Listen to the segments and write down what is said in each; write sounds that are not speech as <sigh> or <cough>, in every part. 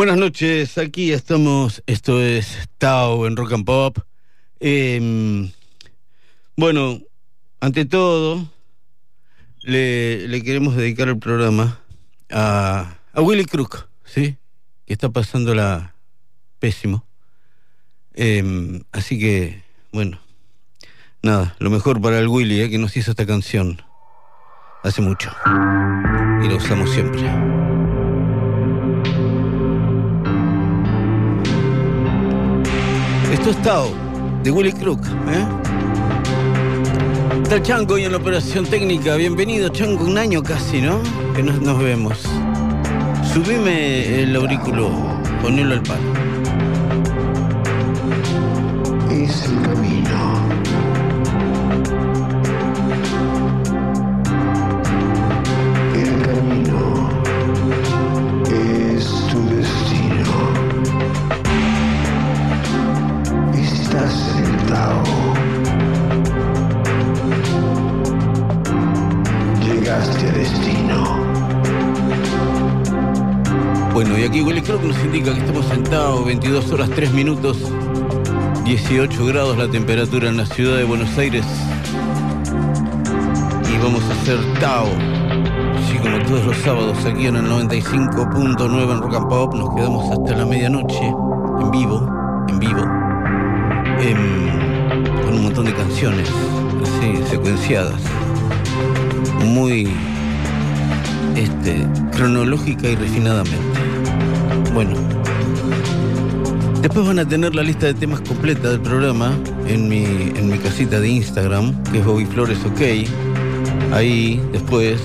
Buenas noches, aquí estamos, esto es Tao en Rock and Pop. Em, bueno, ante todo, le, queremos dedicar el programa a, Willy Crook, ¿sí? Que está pasándola pésimo. Em, así que, bueno, nada, lo mejor para el Willy, ¿eh? que nos hizo esta canción hace mucho. Y lo usamos siempre. Es Tao, de Willy Crook. ¿eh? Está Chango y en la operación técnica. Bienvenido, Chango. Un año casi, ¿no? Que nos, nos vemos. Subime el aurículo, ponelo al palo. Es el camino. Crook nos indica que estamos sentados 22 horas 3 minutos, 18 grados la temperatura en la ciudad de Buenos Aires. Y vamos a hacer Tao. Así como todos los sábados aquí en el 95.9 en Rock and Pop, nos quedamos hasta la medianoche, en vivo, en vivo, con un montón de canciones, así, secuenciadas, muy este, cronológica y refinadamente. Bueno, después van a tener la lista de temas completa del programa en mi, en mi casita de Instagram, que es Bobby Flores OK. Ahí después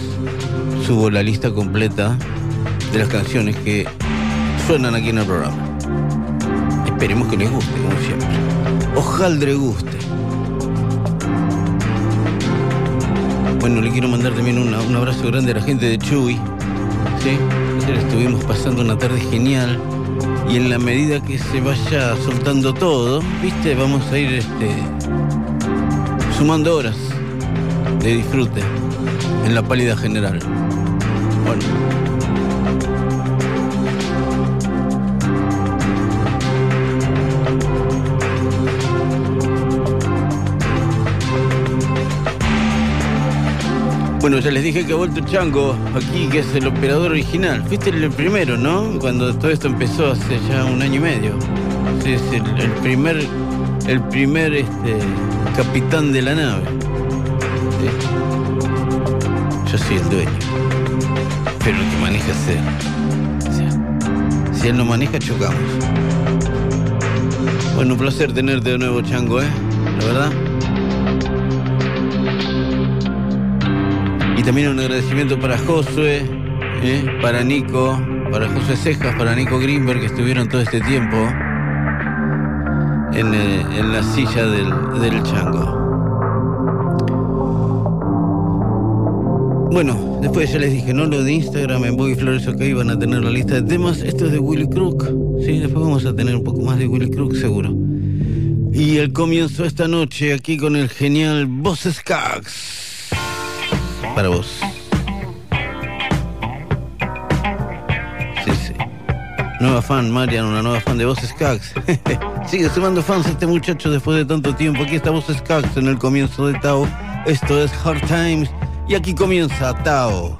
subo la lista completa de las canciones que suenan aquí en el programa. Esperemos que les guste, como siempre. Ojalá les guste. Bueno, le quiero mandar también un abrazo grande a la gente de Chuy. Estuvimos pasando una tarde genial y en la medida que se vaya soltando todo, viste, vamos a ir este, sumando horas de disfrute en la pálida general. Bueno. Bueno, ya les dije que ha vuelto Chango aquí, que es el operador original. Fuiste el primero, ¿no? Cuando todo esto empezó hace ya un año y medio. Sí, el, primer, el primer este, capitán de la nave. Yo soy el dueño. Pero el que maneja es si él no maneja, chocamos. Bueno, un placer tenerte de nuevo, Chango, ¿eh? La verdad. También un agradecimiento para Josué, ¿eh? para Nico, para José Cejas, para Nico Greenberg, que estuvieron todo este tiempo en, eh, la silla del, chango. Bueno, después ya les dije, no lo de Instagram, en Boy Flores OK van a tener la lista de temas. Esto es de Willy Crook, ¿sí? Después vamos a tener un poco más de Willy Crook, seguro. Y el comienzo esta noche aquí con el genial Boss Skaggs para vos. Sí, sí. Nueva fan, Marian, una nueva fan de Voz Skax. <laughs> Sigue sumando fans este muchacho después de tanto tiempo. Aquí está Voz Skax en el comienzo de Tao. Esto es Hard Times. Y aquí comienza Tao.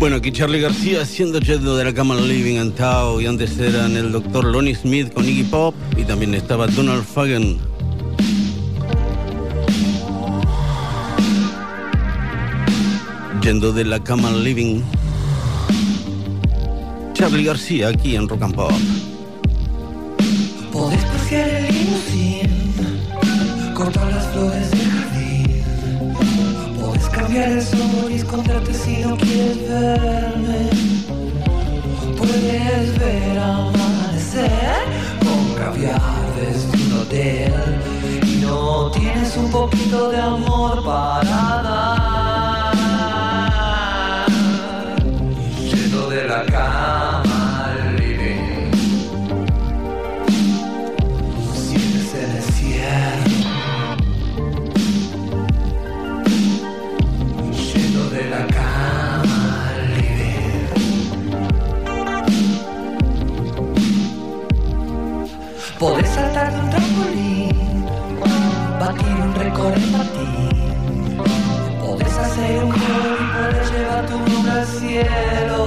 Bueno, aquí Charlie García haciendo yendo de la cama Living and Tao y antes eran el doctor Lonnie Smith con Iggy Pop y también estaba Donald Fagen. Yendo de la cama Living. Charlie García aquí en Rock and Pop. Podés cambiar el sol y esconderte si no quieres verme. Puedes ver amanecer con caviar desde un hotel. Y no tienes un poquito de amor para dar. Yendo de la cama Batir un patín Podés hacer un gol y podés llevar tu nombre al cielo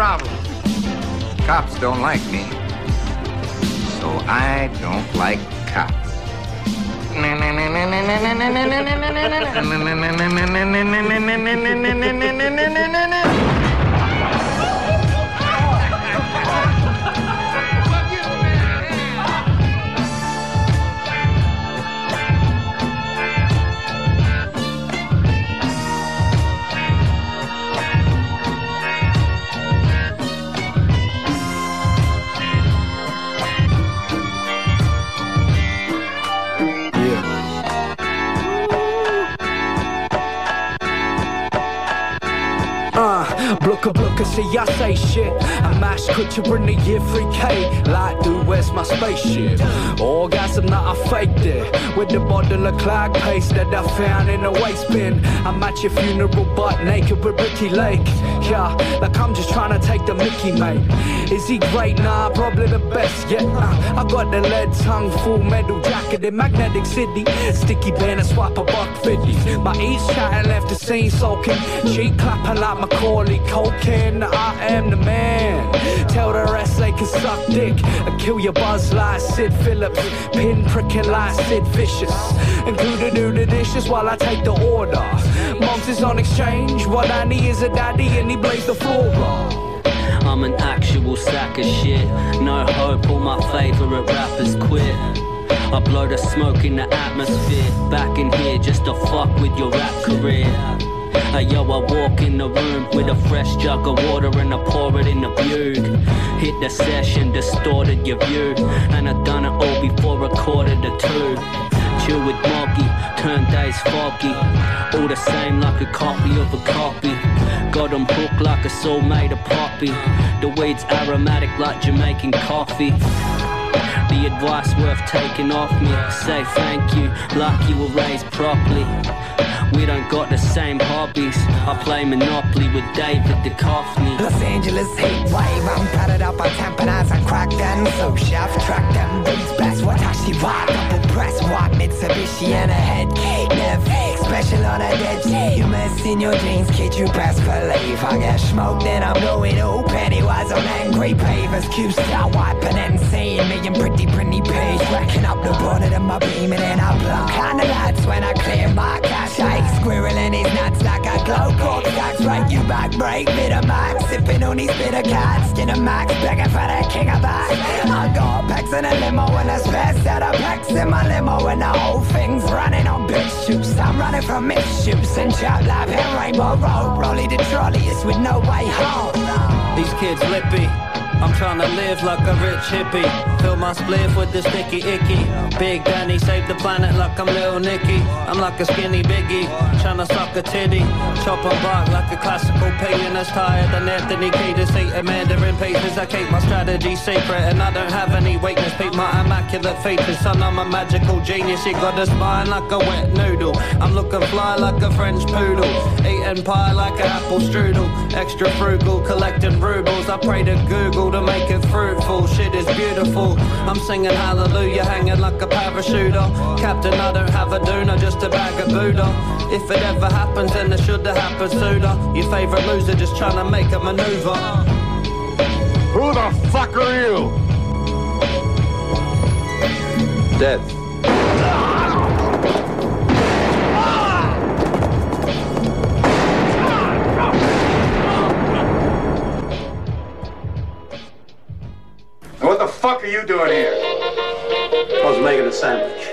problem. Cops don't like me. So I don't like cops. <laughs> see I say shit. I mash could bring the year 3K. Like, dude, where's my spaceship? Orgasm that I faked it. With the bottle of clag paste that I found in the waste bin. I'm at your funeral butt naked with Ricki Lake. Yeah, like I'm just trying to take the Mickey, mate. Is he great? Nah, probably the best yet. Uh, I got the lead tongue, full metal jacket in Magnetic City. Sticky band, I swap a buck 50. My east chatting left the scene soaking. Cheek clapping like Macaulay Culkin. I am the man. Tell the rest they can suck dick. I kill your buzz like Sid Phillips. Pin pricking like Sid Vicious. Include do the dishes while I take the order. Mom's is on exchange. What I need is a daddy and he blaze the floor. I'm an actual sack of shit. No hope, all my favorite rappers quit. I blow the smoke in the atmosphere. Back in here just to fuck with your rap career. Hey yo, I walk in the room with a fresh jug of water and I pour it in the butte. Hit the session, distorted your view. And I done it all before a quarter to two. Chill with Moggy, turn days foggy. All the same like a copy of a copy. Got 'em hooked like a soul made of poppy. The weed's aromatic like Jamaican coffee. The advice worth taking off me. Say thank you, like you were raised properly. We don't got the same hobbies. I play Monopoly with David Duchovny. Los Angeles heat wave, I'm padded up, I tamponize, I crack them, so chef, track them, boots, best, Watashi wa, double press, white Mitsubishi and a head cake, never special on a dead G. You mess in your jeans, kid, you best believe. I get smoked, then I'm going all Pennywise on angry pavers, Q style wiping and seeing me in pretty, pretty page, racking up the bonnet of my beam and then I blow. Kinda lights when I clear my cache, I squirrel in his nuts like a glow cork stacks, right you back, break, bit of max, sipping on these bitter cats, skin of max, begging for the king of back. I got packs in a limo and a spare set of packs in my limo and the whole thing's running on bitch juice. I'm running from misshoots and chop life and rainbow road, rolling the trolley, it's with no way home. These kids lippy. I'm trying to live like a rich hippie. Fill my spliff with the sticky icky. Big Danny save the planet like I'm Lil Nicky. I'm like a skinny biggie, trying to suck a titty. Chop and bark like a classical pagan pianist. Tired than Anthony Kiedis eating Mandarin pieces. I keep my strategy secret and I don't have any weakness. Peep my immaculate features. Son, I'm a magical genius. You got a spine like a wet noodle. I'm looking fly like a French poodle. Eating pie like an apple strudel. Extra frugal, collecting rubles. I pray to Google to make it fruitful. Shit is beautiful. I'm singing hallelujah, hanging like a parachuter. Captain, I don't have a doona, just a bag of Buddha. If it ever happens, then it should have happened sooner. Your favorite loser just trying to make a maneuver. Who the fuck are you? Death. Fuck are you doing here? I was making a sandwich.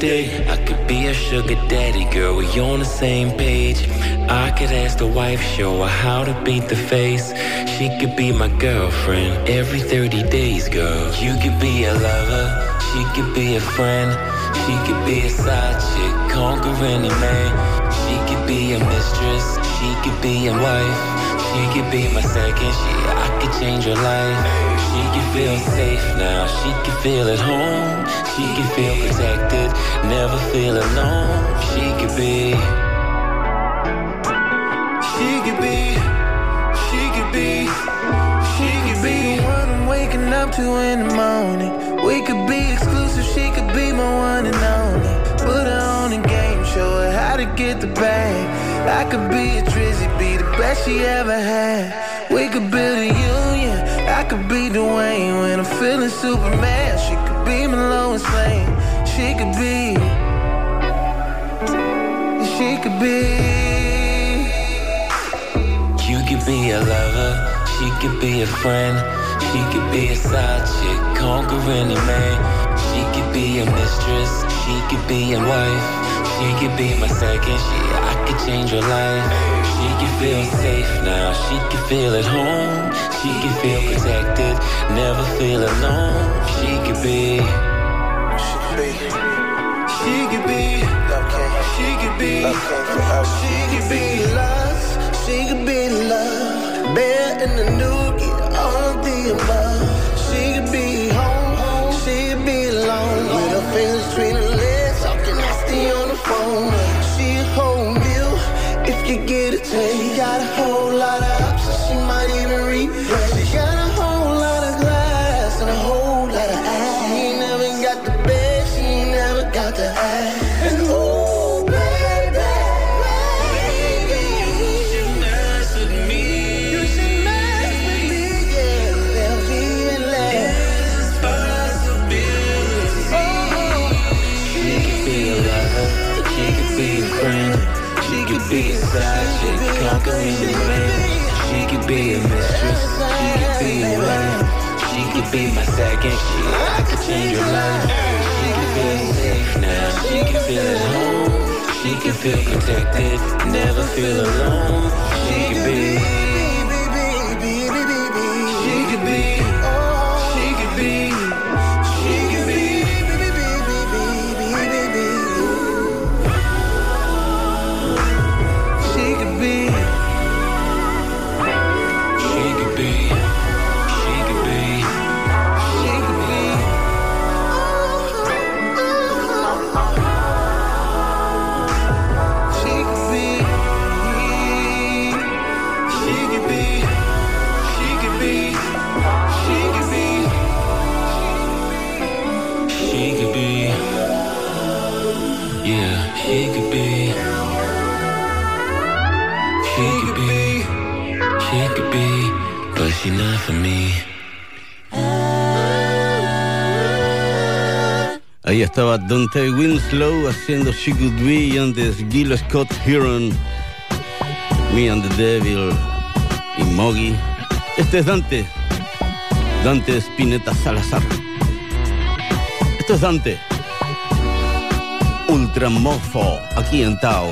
Stay. I could be a sugar daddy, girl. We on the same page. I could ask the wife, show her how to beat the face. She could be my girlfriend every 30 days, girl. You could be a lover, she could be a friend. She could be a side chick, conquer any man. She could be a mistress, she could be a wife. She could be my second, she I could change her life. She could feel safe now, she could feel at home. She could feel protected, never feel alone. She could be. She could be, she could be, she could be the one I'm waking up to in the morning. We could be exclusive, she could be my one and only. Put her on a game, show her how to get the bag. I could be a Drizzy, be the best she ever had. We could build a union, I could be Dwayne when I'm feeling Superman. She could be my Lois Lane, she could be, she could be. You could be a lover, she could be a friend, she could be a side chick, conquer any man. She could be a mistress, she could be a wife, she could be my second, she I could change her life. She could feel safe now, she could feel at home, she could feel protected, never feel alone. She could be. She could be. She could be. She could be. She could be lost. She could be love. Bear in the new get all of the above. She could be home. She could be alone. With her fingers you get. She got a whole lot of She could be a mistress, she could be a wife, she could be my second, she I could change her life. She could feel safe now, she could feel at home, she could feel protected, never feel alone. She could be. Estaba Dante Winslow haciendo She Could Be antes Gil Scott Heron, Me and the Devil y Moggy. Este es Dante, Dante Spinetta Salazar. Esto es Dante, Ultramorfo, aquí en Tao.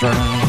Come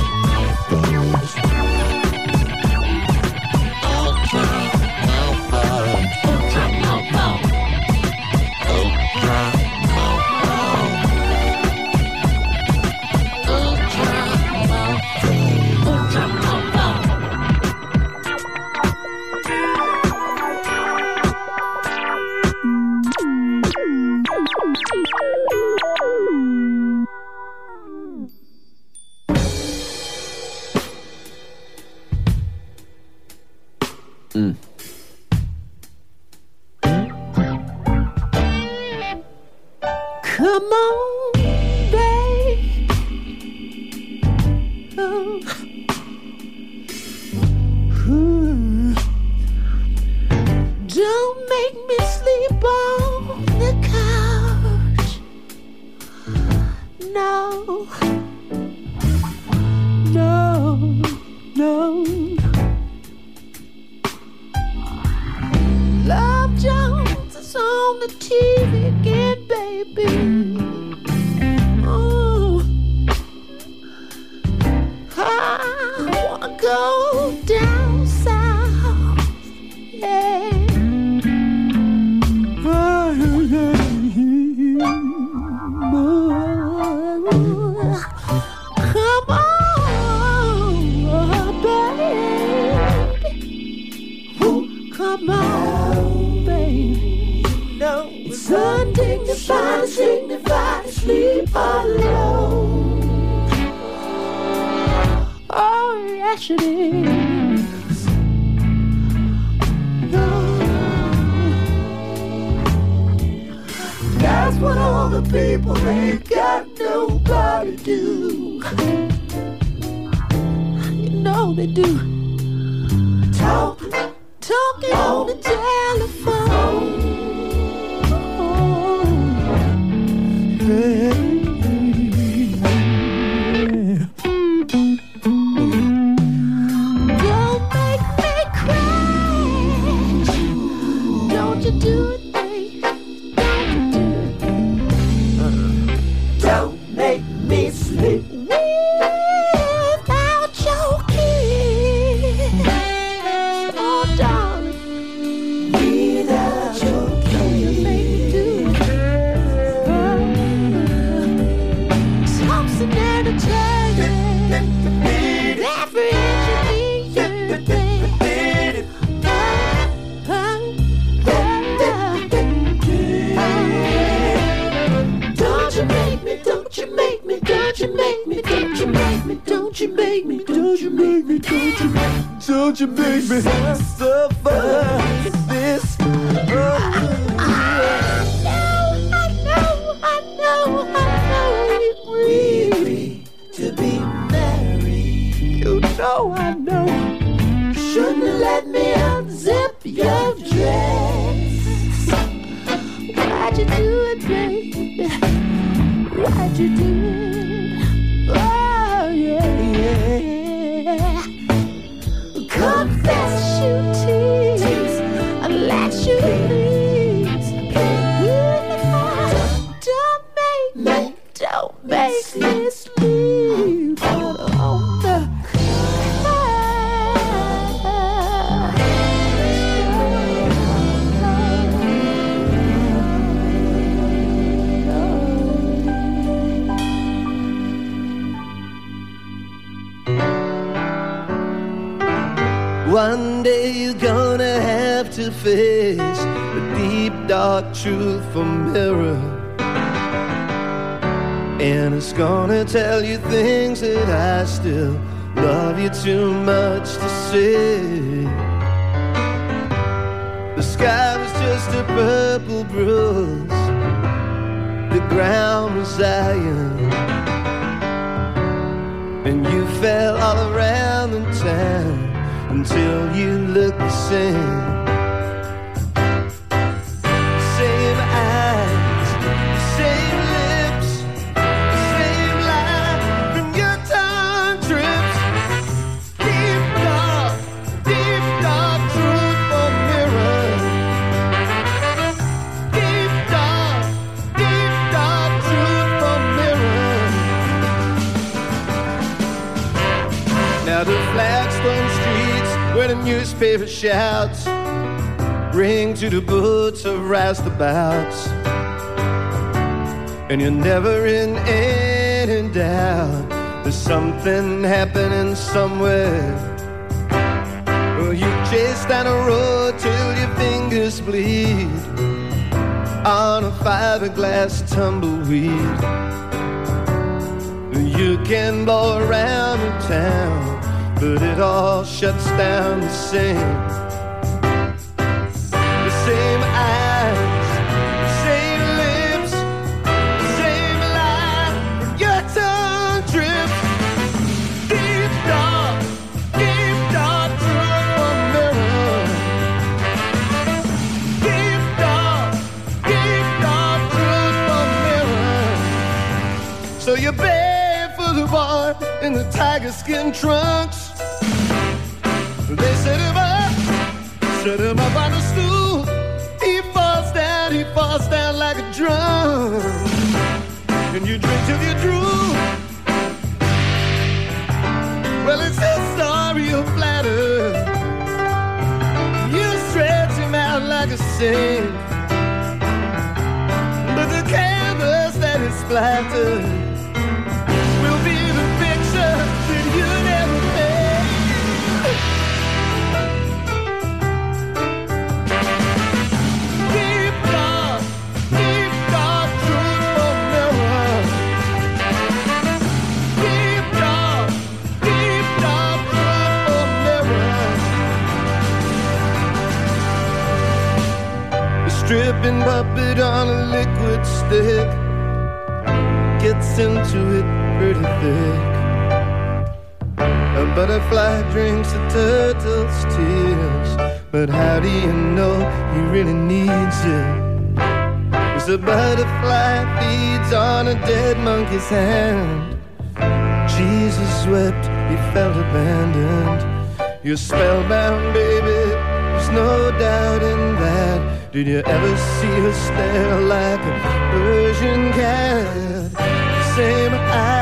dark truth from mirror. And it's gonna tell you things that I still love you too much to say. The sky was just a purple bruise, the ground was iron. And you fell all around the town until you looked the. Same newspaper shouts ring to the boots of roustabouts. And you're never in any doubt there's something happening somewhere. Well, you chase down a road till your fingers bleed on a fiberglass tumbleweed. You can blow around the town, but it all shuts down the same. The same eyes, same lips, same line. Your tongue drips deep dark, deep dark mirror. Deep dark, deep dark mirror. So you the in the tiger skin trunks. They set him up, set him up on a stool. He falls down, he falls down like a drum. And you drink till you drool. Well, it's his story you flatter. You stretch him out like a saint. But the canvas that is splattered puppet on a liquid stick gets into it pretty thick. A butterfly drinks a turtle's tears. But how do you know he really needs you? Cause a butterfly feeds on a dead monkey's hand. Jesus wept, he felt abandoned. You're spellbound, baby, there's no doubt in that. Did you ever see her stare like a Persian cat? Same eyes,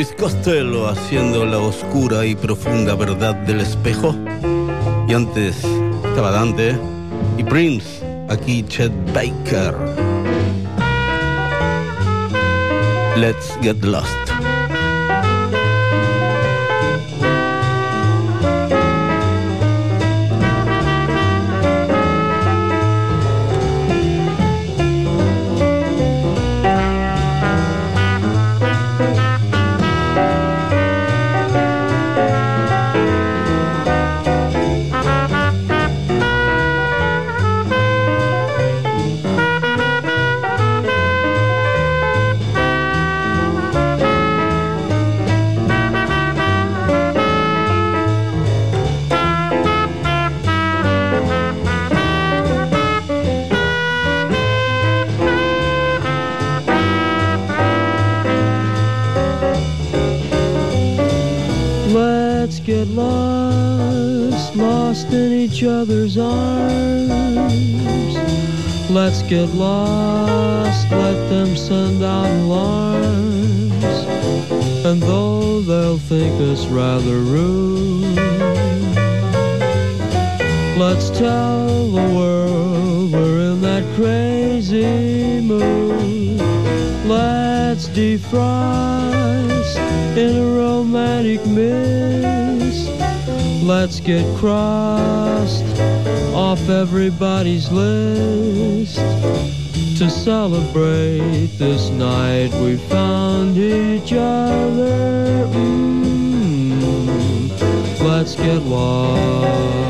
Elvis Costello haciendo la oscura y profunda verdad del espejo. Y antes estaba Dante y Prince, aquí Chet Baker. Let's get lost. Get lost, let them send out alarms. And though they'll think us rather rude, let's tell the world we're in that crazy mood. Let's defrost in a romantic mist. Let's get crossed off everybody's list to celebrate this night we found each other. Mm, let's get lost.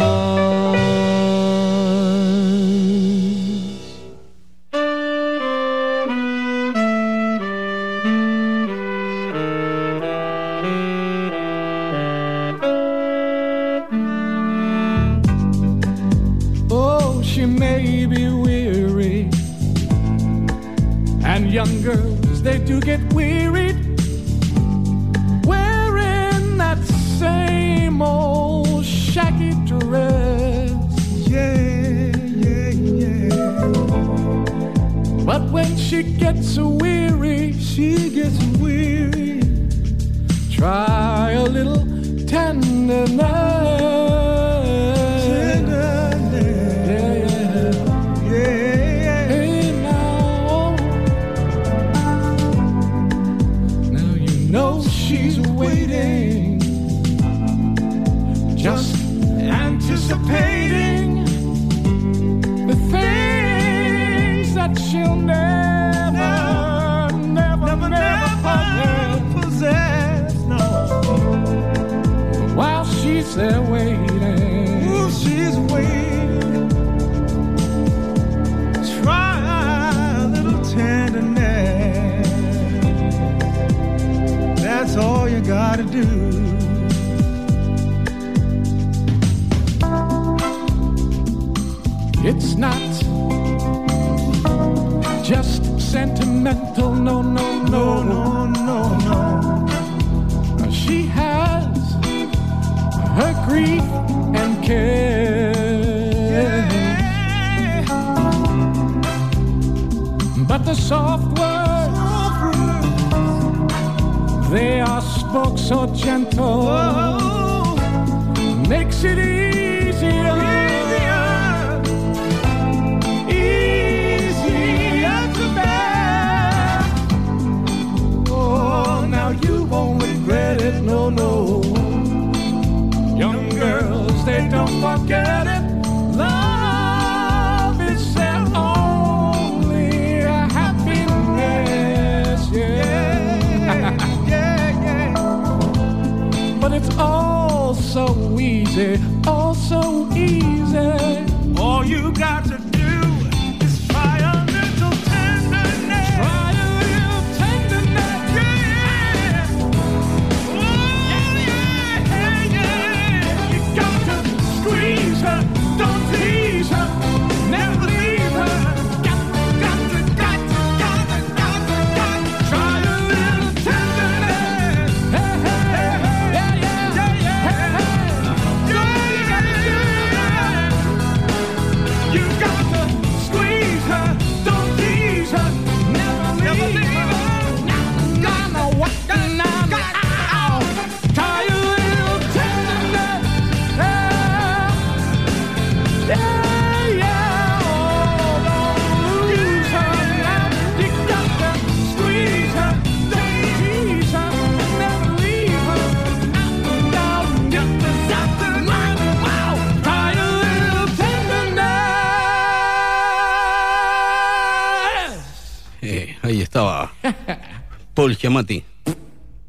Giamatti,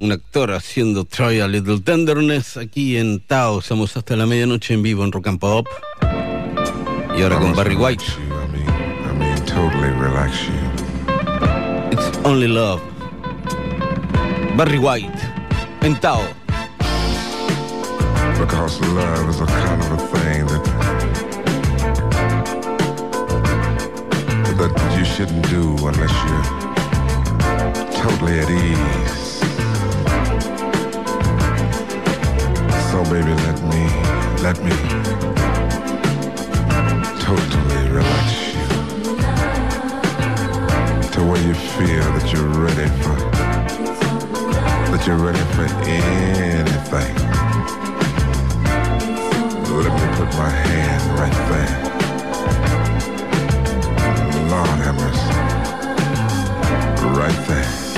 un actor haciendo Try a Little Tenderness aquí en Tao. Estamos hasta la medianoche en vivo en Rock and Pop. Y ahora con Barry White. It's Only Love. Barry White en Tao. Because love is a kind of a thing that that you shouldn't do unless you totally at ease. So baby, let me, let me totally relax you to where you feel that you're ready for, that you're ready for anything. Let me put my hand right there. Lord have mercy right there.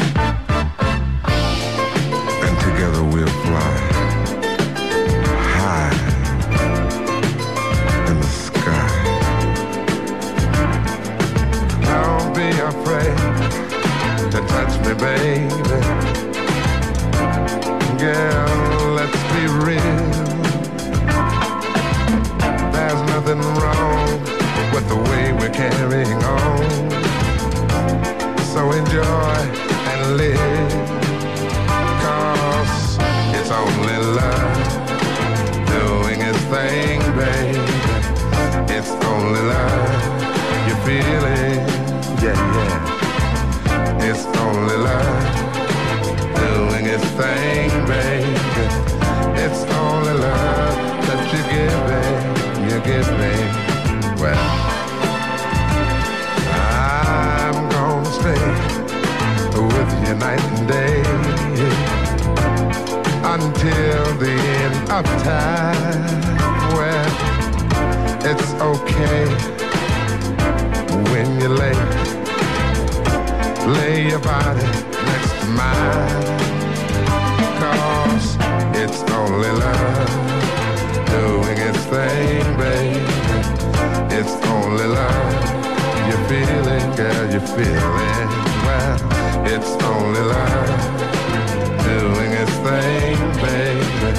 baby. Girl, let's be real. There's nothing wrong with the way we're carrying on. So enjoy and it's only love doing its thing, baby. It's only love you're feeling. Yeah, yeah only love doing its thing, baby. It's only love that you give me, you give me. Well, I'm gonna stay with you night and day until the end of time. Well, it's okay your body next to mine. Cause it's only love doing its thing, baby. It's only love. You feel it, girl, you feel it Well, it's only love doing its thing, baby.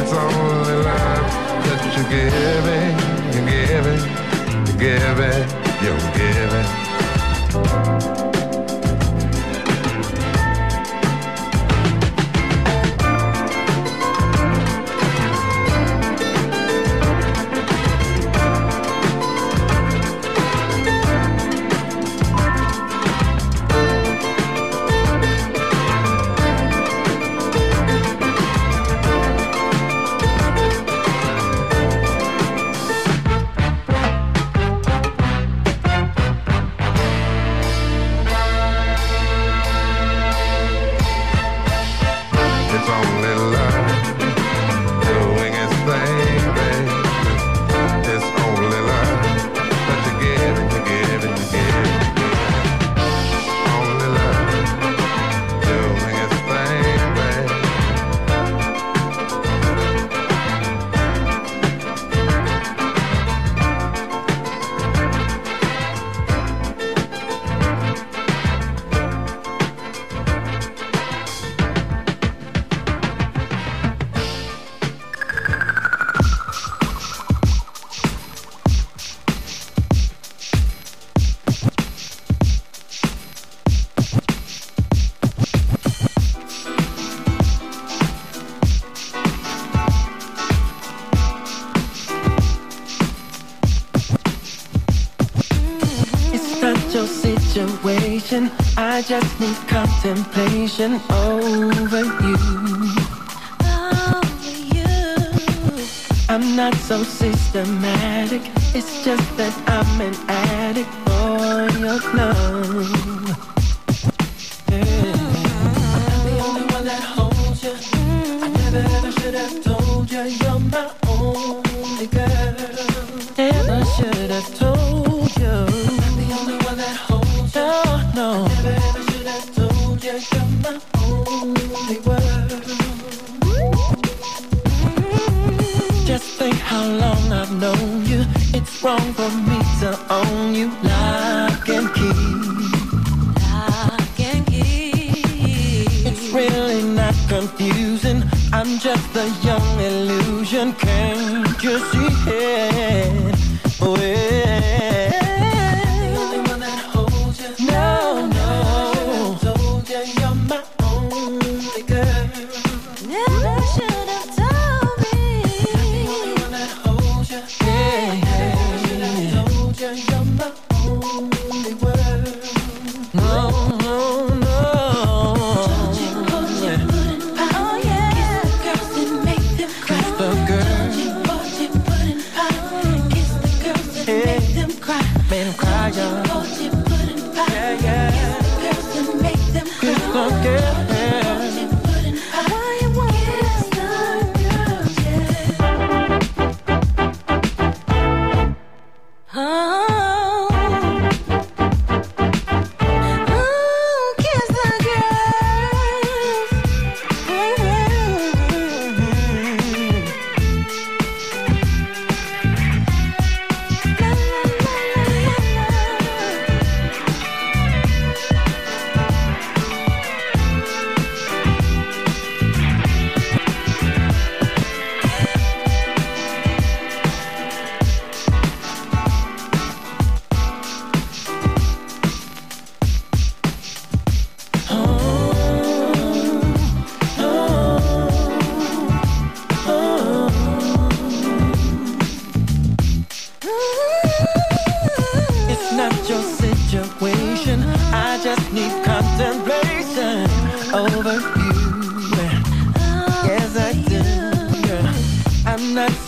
It's only love that you're giving, you're giving, you're giving, you're giving. I just need contemplation over you. Over you. I'm not so systematic. It's just that I'm an addict for your love.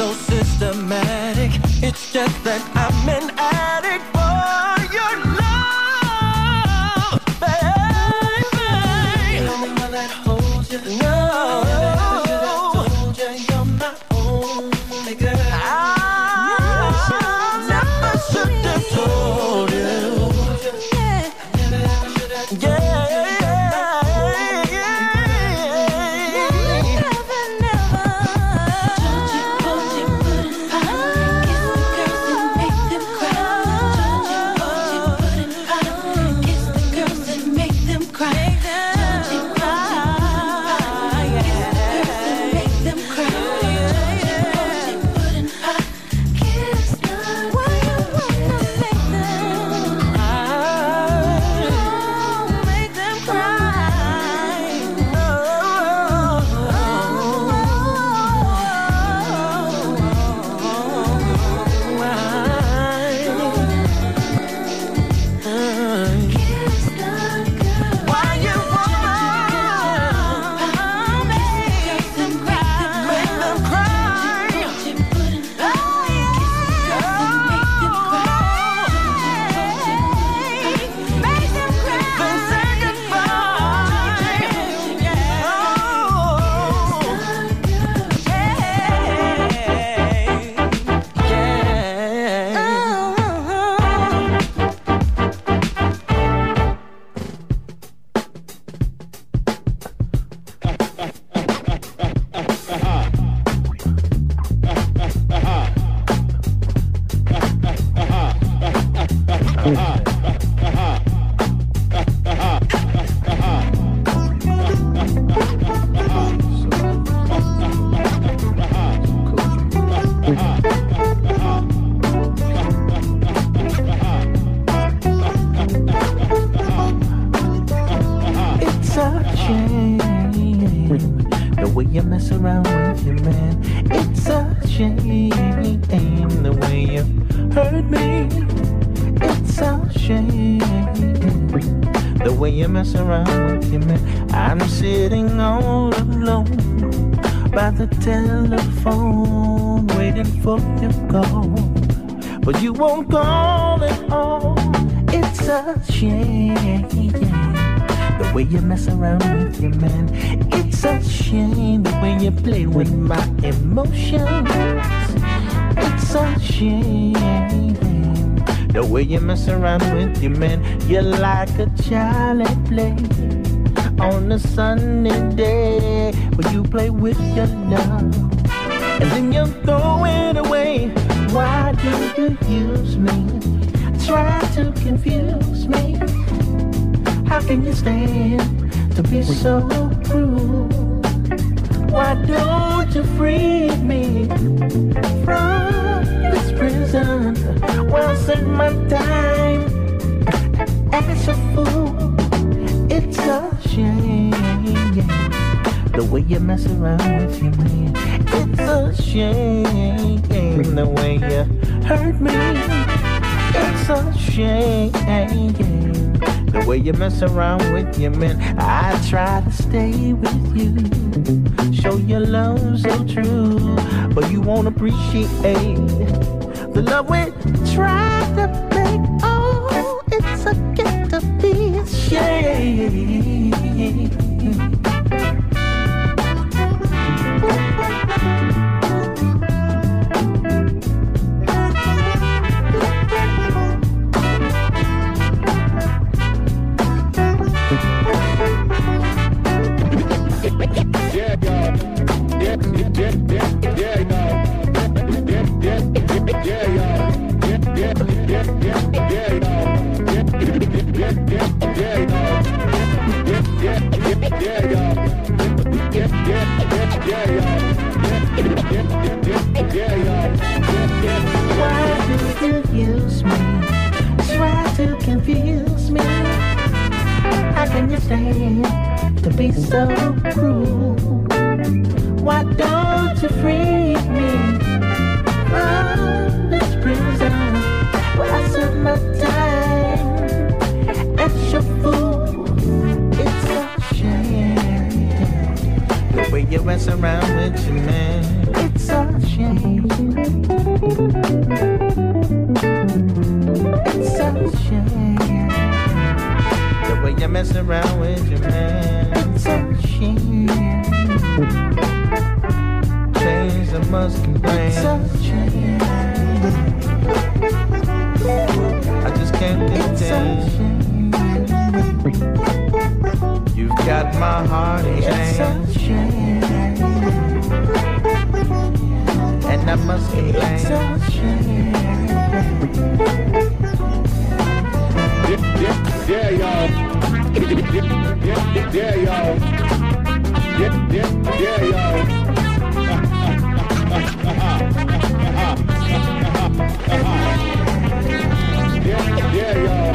so systematic. It's just that I'm an mess around with your man. You're like a child at play on a sunny day when you play with your love. And then you throw it away. Why do you use me? Try to confuse me. How can you stand to be so cruel? Why don't you free me from? Spend my time as a fool. It's a shame the way you mess around with your man. It's a shame the way you hurt me. It's a shame the way you mess around with your man. I try to stay with you, show your love so true, but you won't appreciate the love we try to make. Oh, it's a get to be a Why just you same why can't you feel how can you stay to be so cruel why don't you free me? From you mess around with your man. It's a shame. It's a shame the way you mess around with your man. It's a shame. Change the must complain. It's a shame. I just can't contain. Got my heart in chains. And I must complain. Yeah, yeah, y'all. Yeah, yeah, yeah, y'all. Yeah, yeah, yeah, y'all. Yeah, yeah, y'all.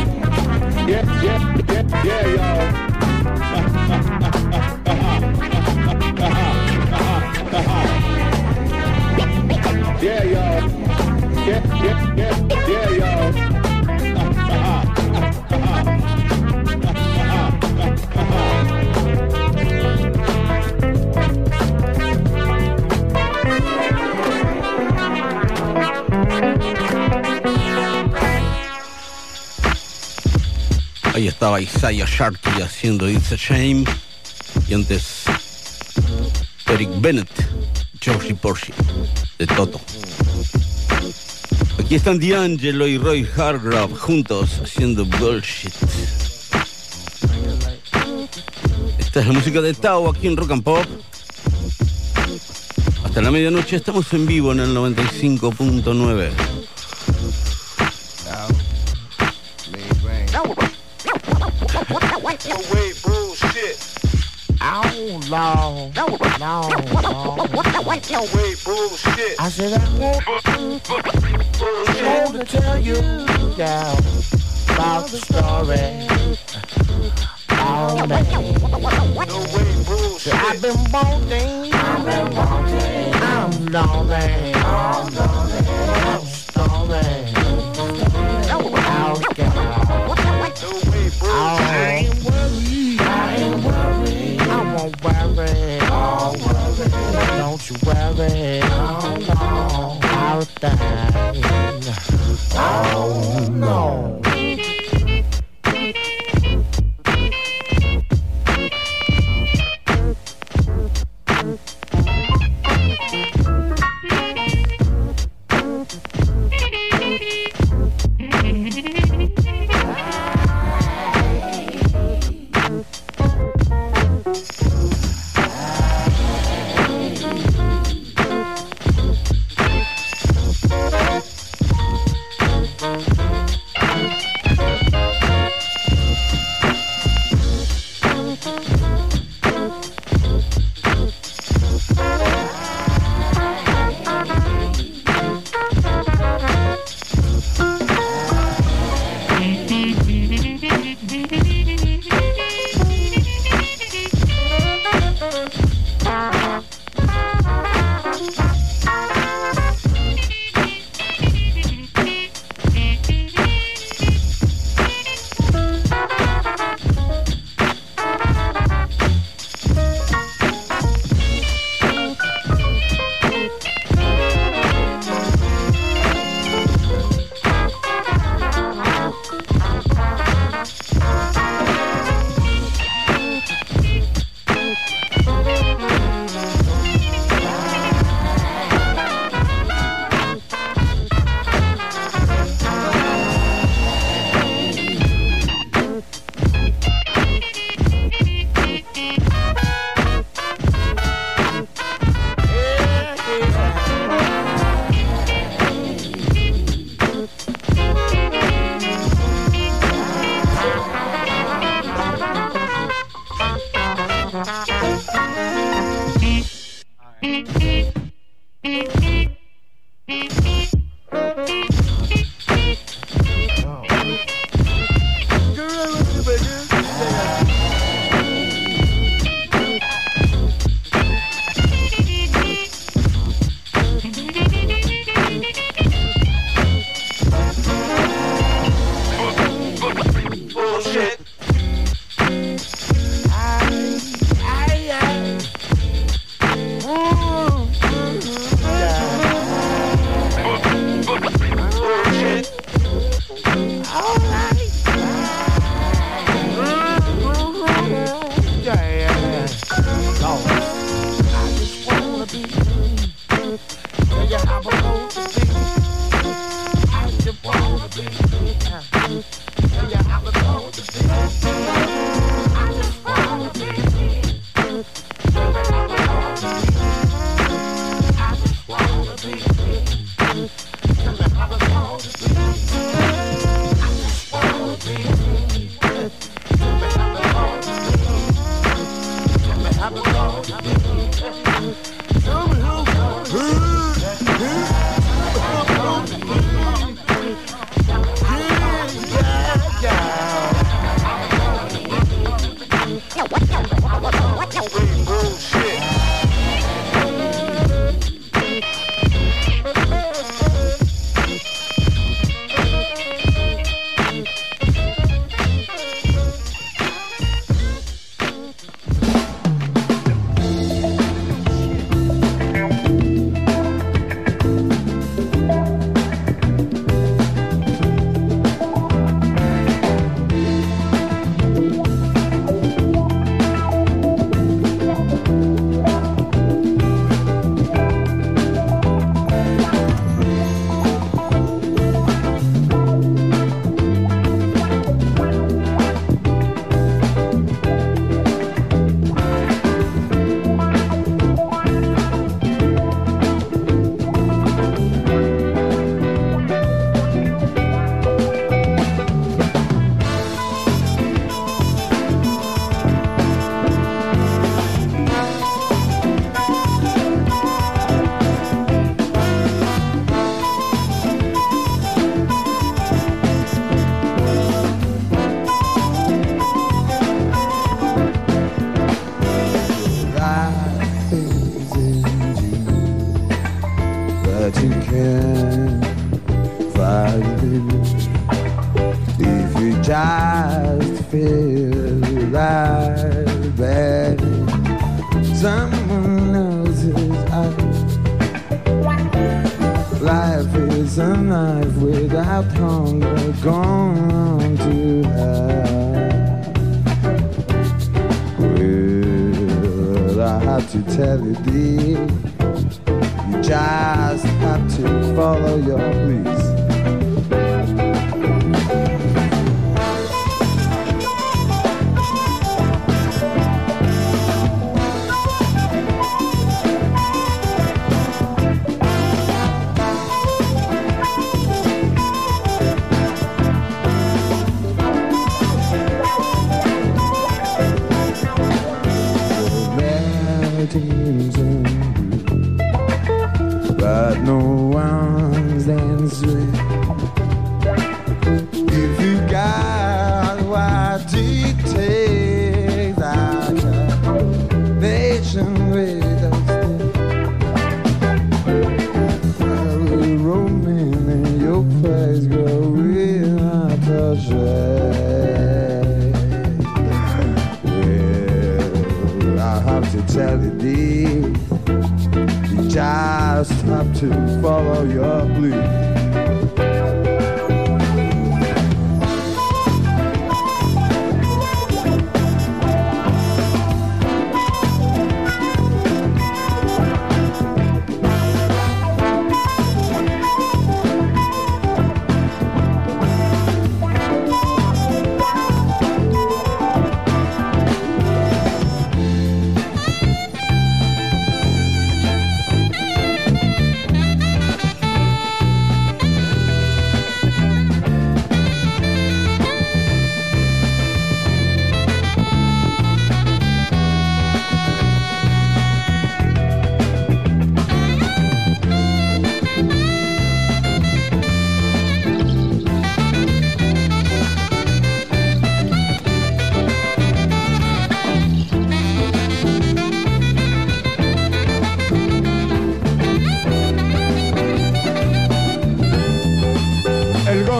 Yeah, yeah, yeah, yeah, y'all. Estaba Isaiah Sharkey haciendo It's a Shame. Y antes Eric Bennett, Georgie Porsche, de Toto. Aquí están D'Angelo y Roy Hargrove juntos haciendo bullshit. Esta es la música de Tao aquí en Rock and Pop. Hasta la medianoche estamos en vivo en el 95.9. no. Away bullshit. I said I want, want to tell you yeah, about the story. All day. I've been wanting, I've been wanting. I'm lonely, I'm lonely.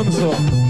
El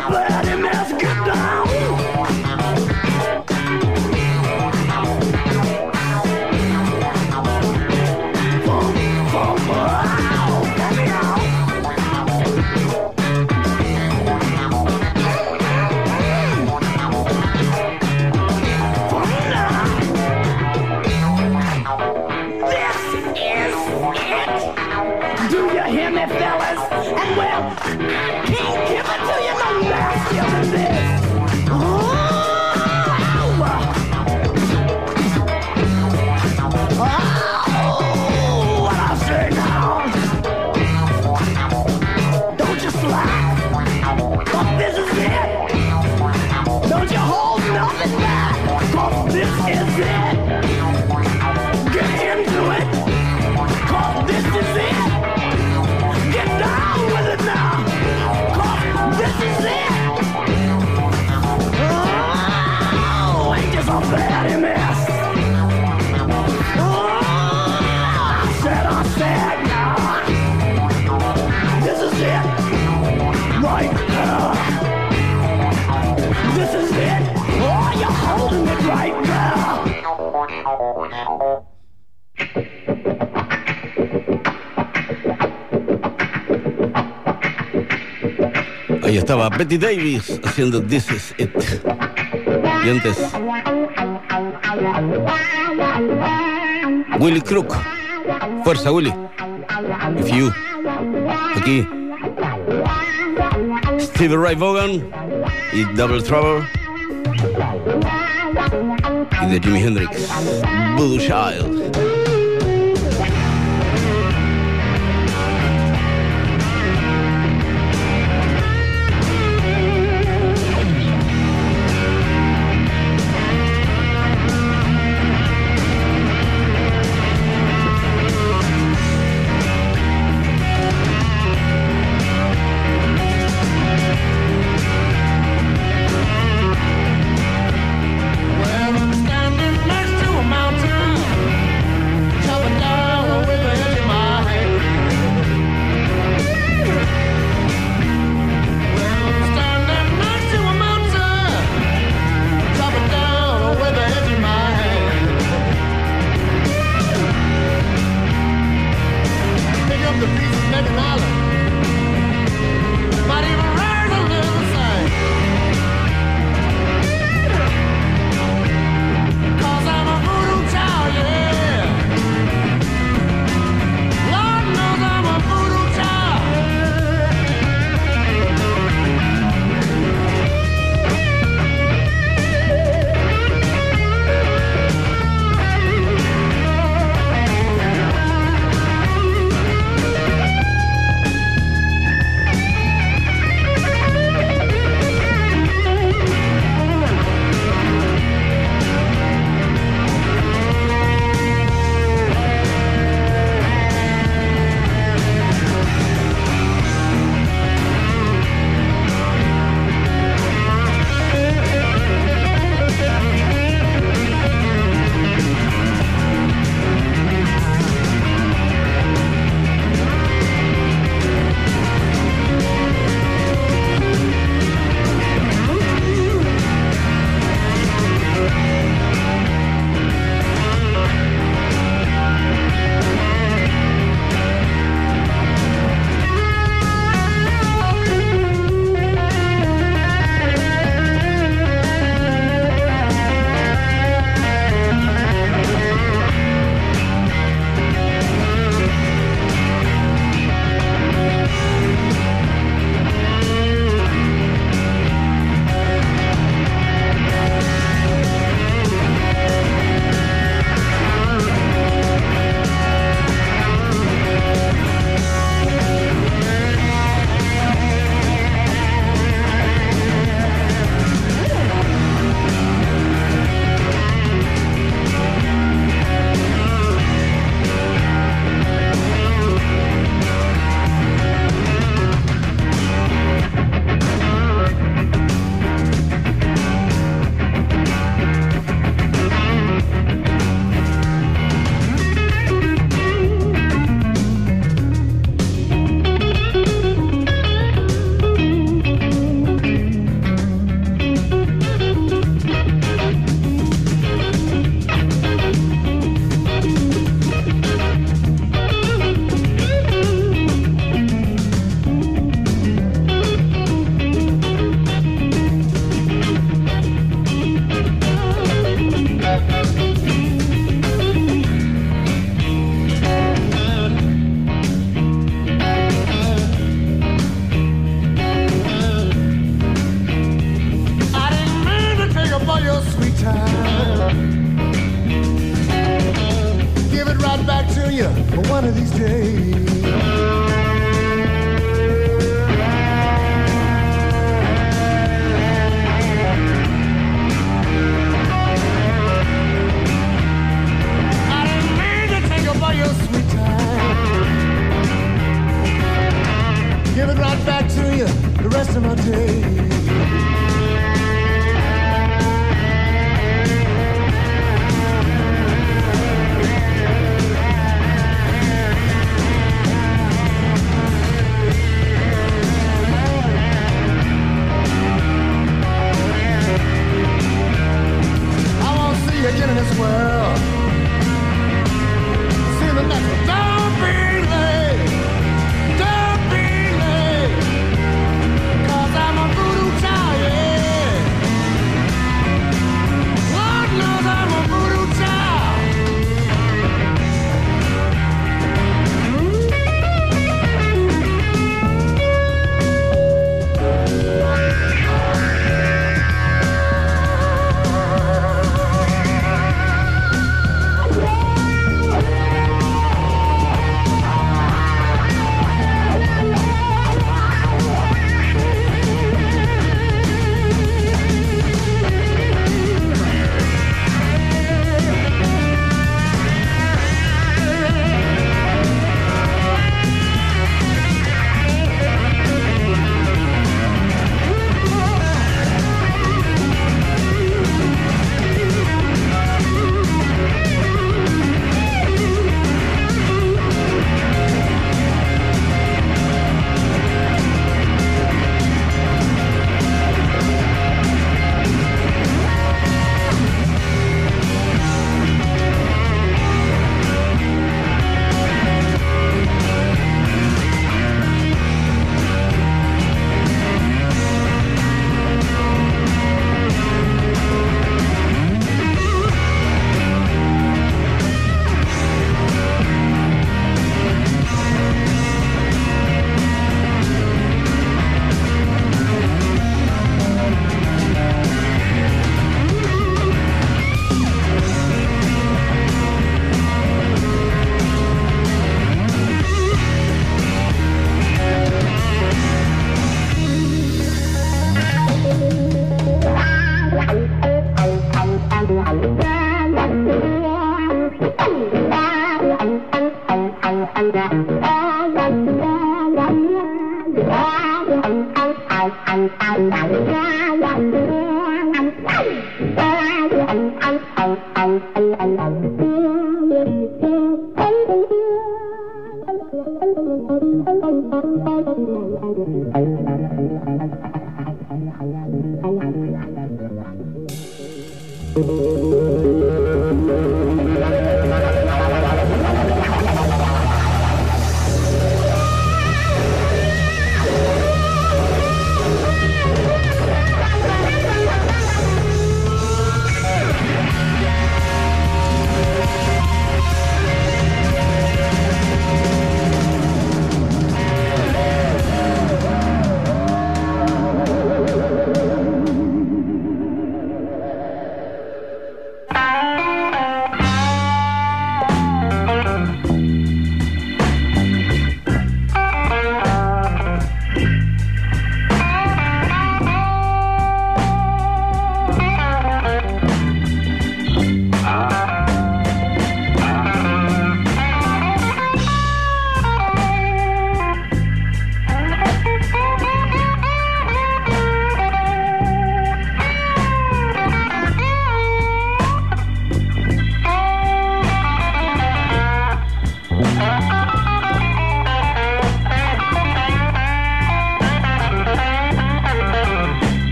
problem. Ahí estaba Betty Davis haciendo This Is It. Y antes, Willy Crook. Fuerza, Willy. If you. Aquí, Steve Ray Vaughan y Double Trouble. Y de Jimi Hendrix, Blue Child.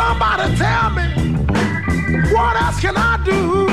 Somebody tell me, what else can I do?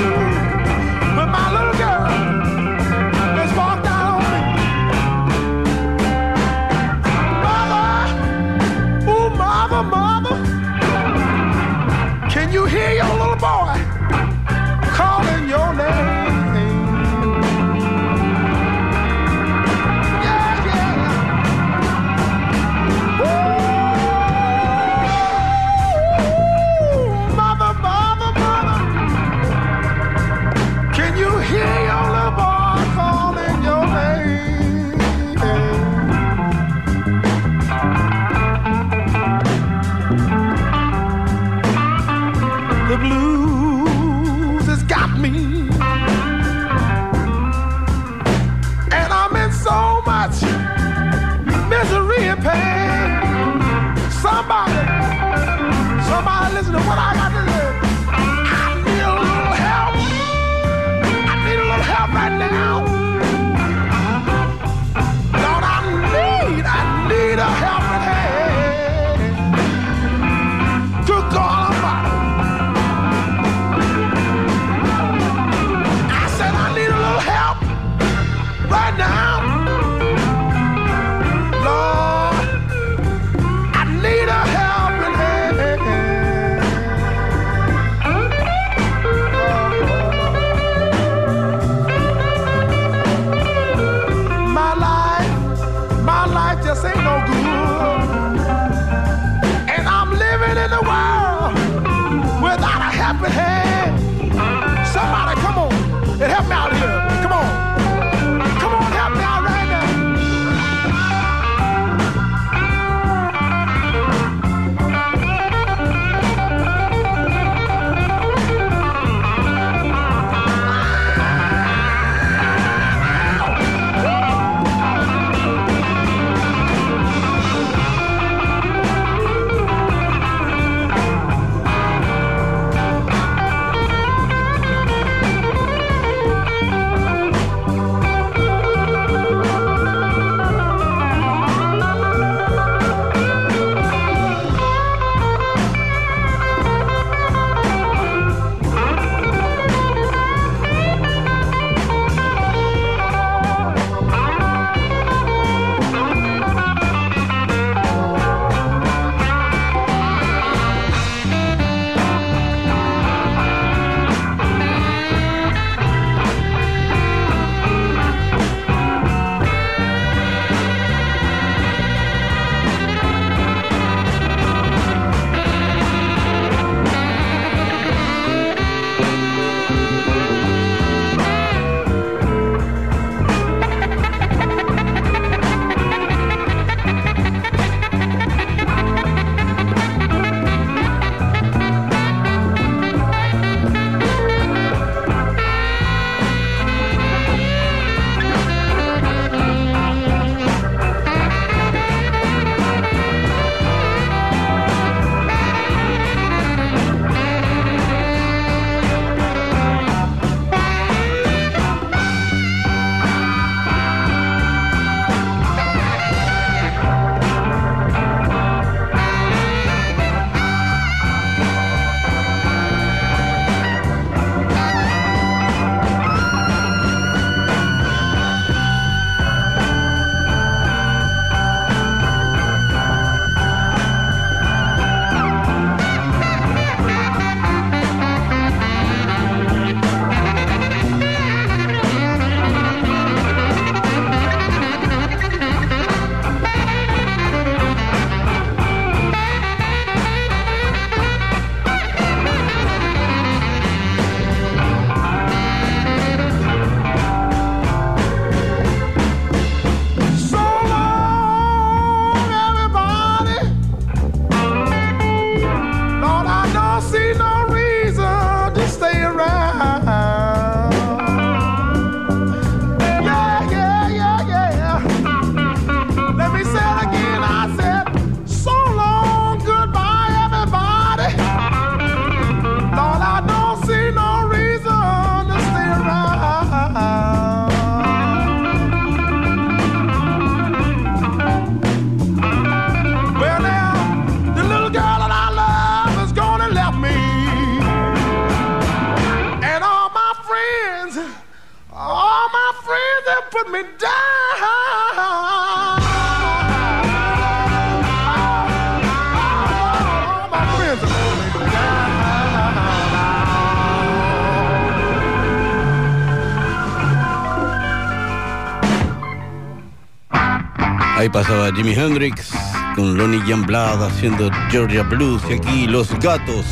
pasaba Jimi Hendrix con Lonnie Jamblad haciendo Georgia Blues y aquí Los Gatos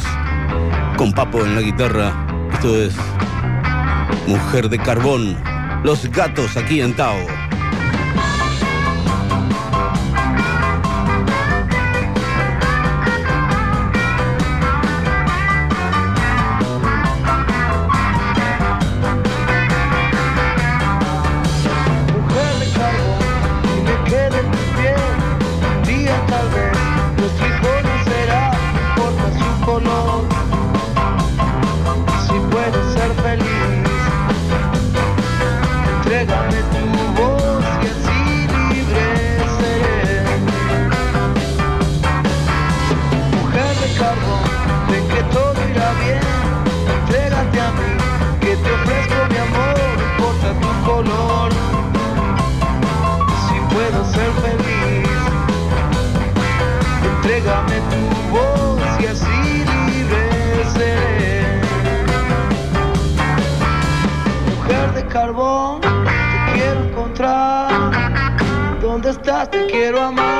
con Papo en la guitarra. Esto es Mujer de Carbón. Los Gatos aquí en Tao. primeiro amor.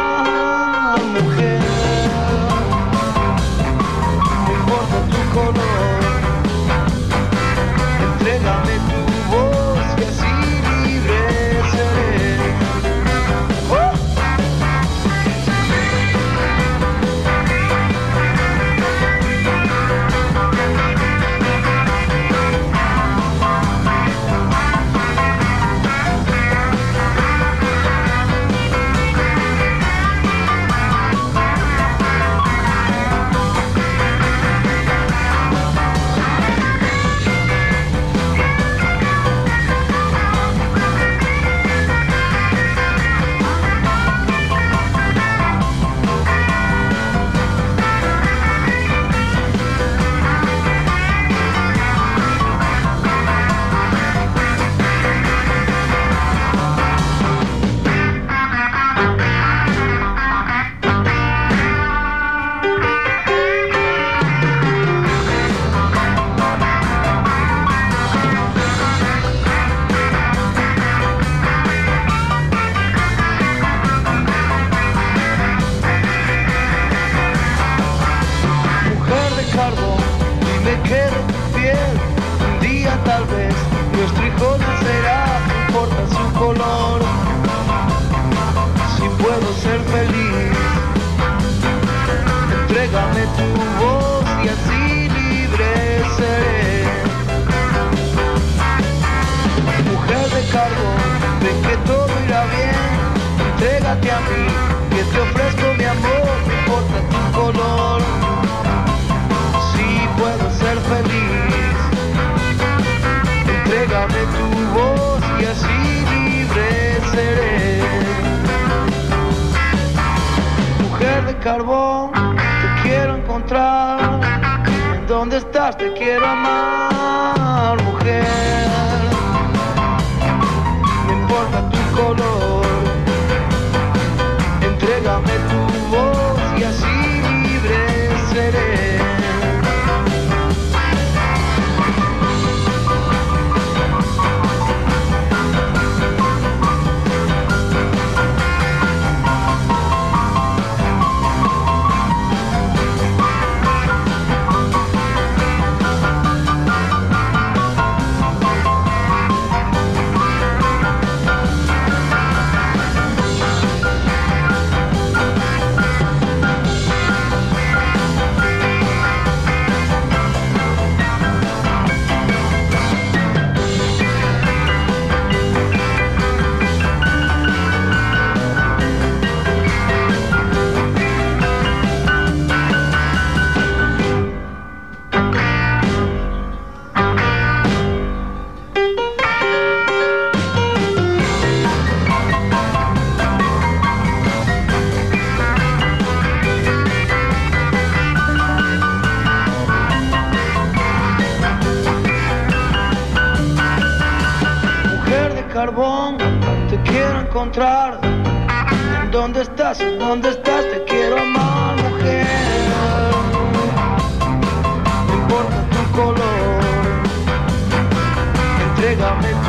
¿Dónde estás? ¿Dónde estás? Te quiero amar, mujer. No importa tu color. Entrégame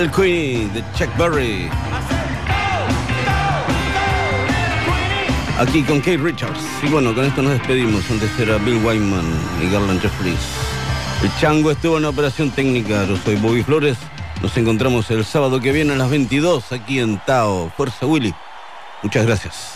Little Queenie de Chuck Berry. Aquí con Kate Richards. Y bueno, con esto nos despedimos. Antes era Bill Wyman y Garland Jeffries. El chango estuvo en operación técnica. Yo soy Bobby Flores. Nos encontramos el sábado que viene a las 22 aquí en Tao. Fuerza Willy. Muchas gracias.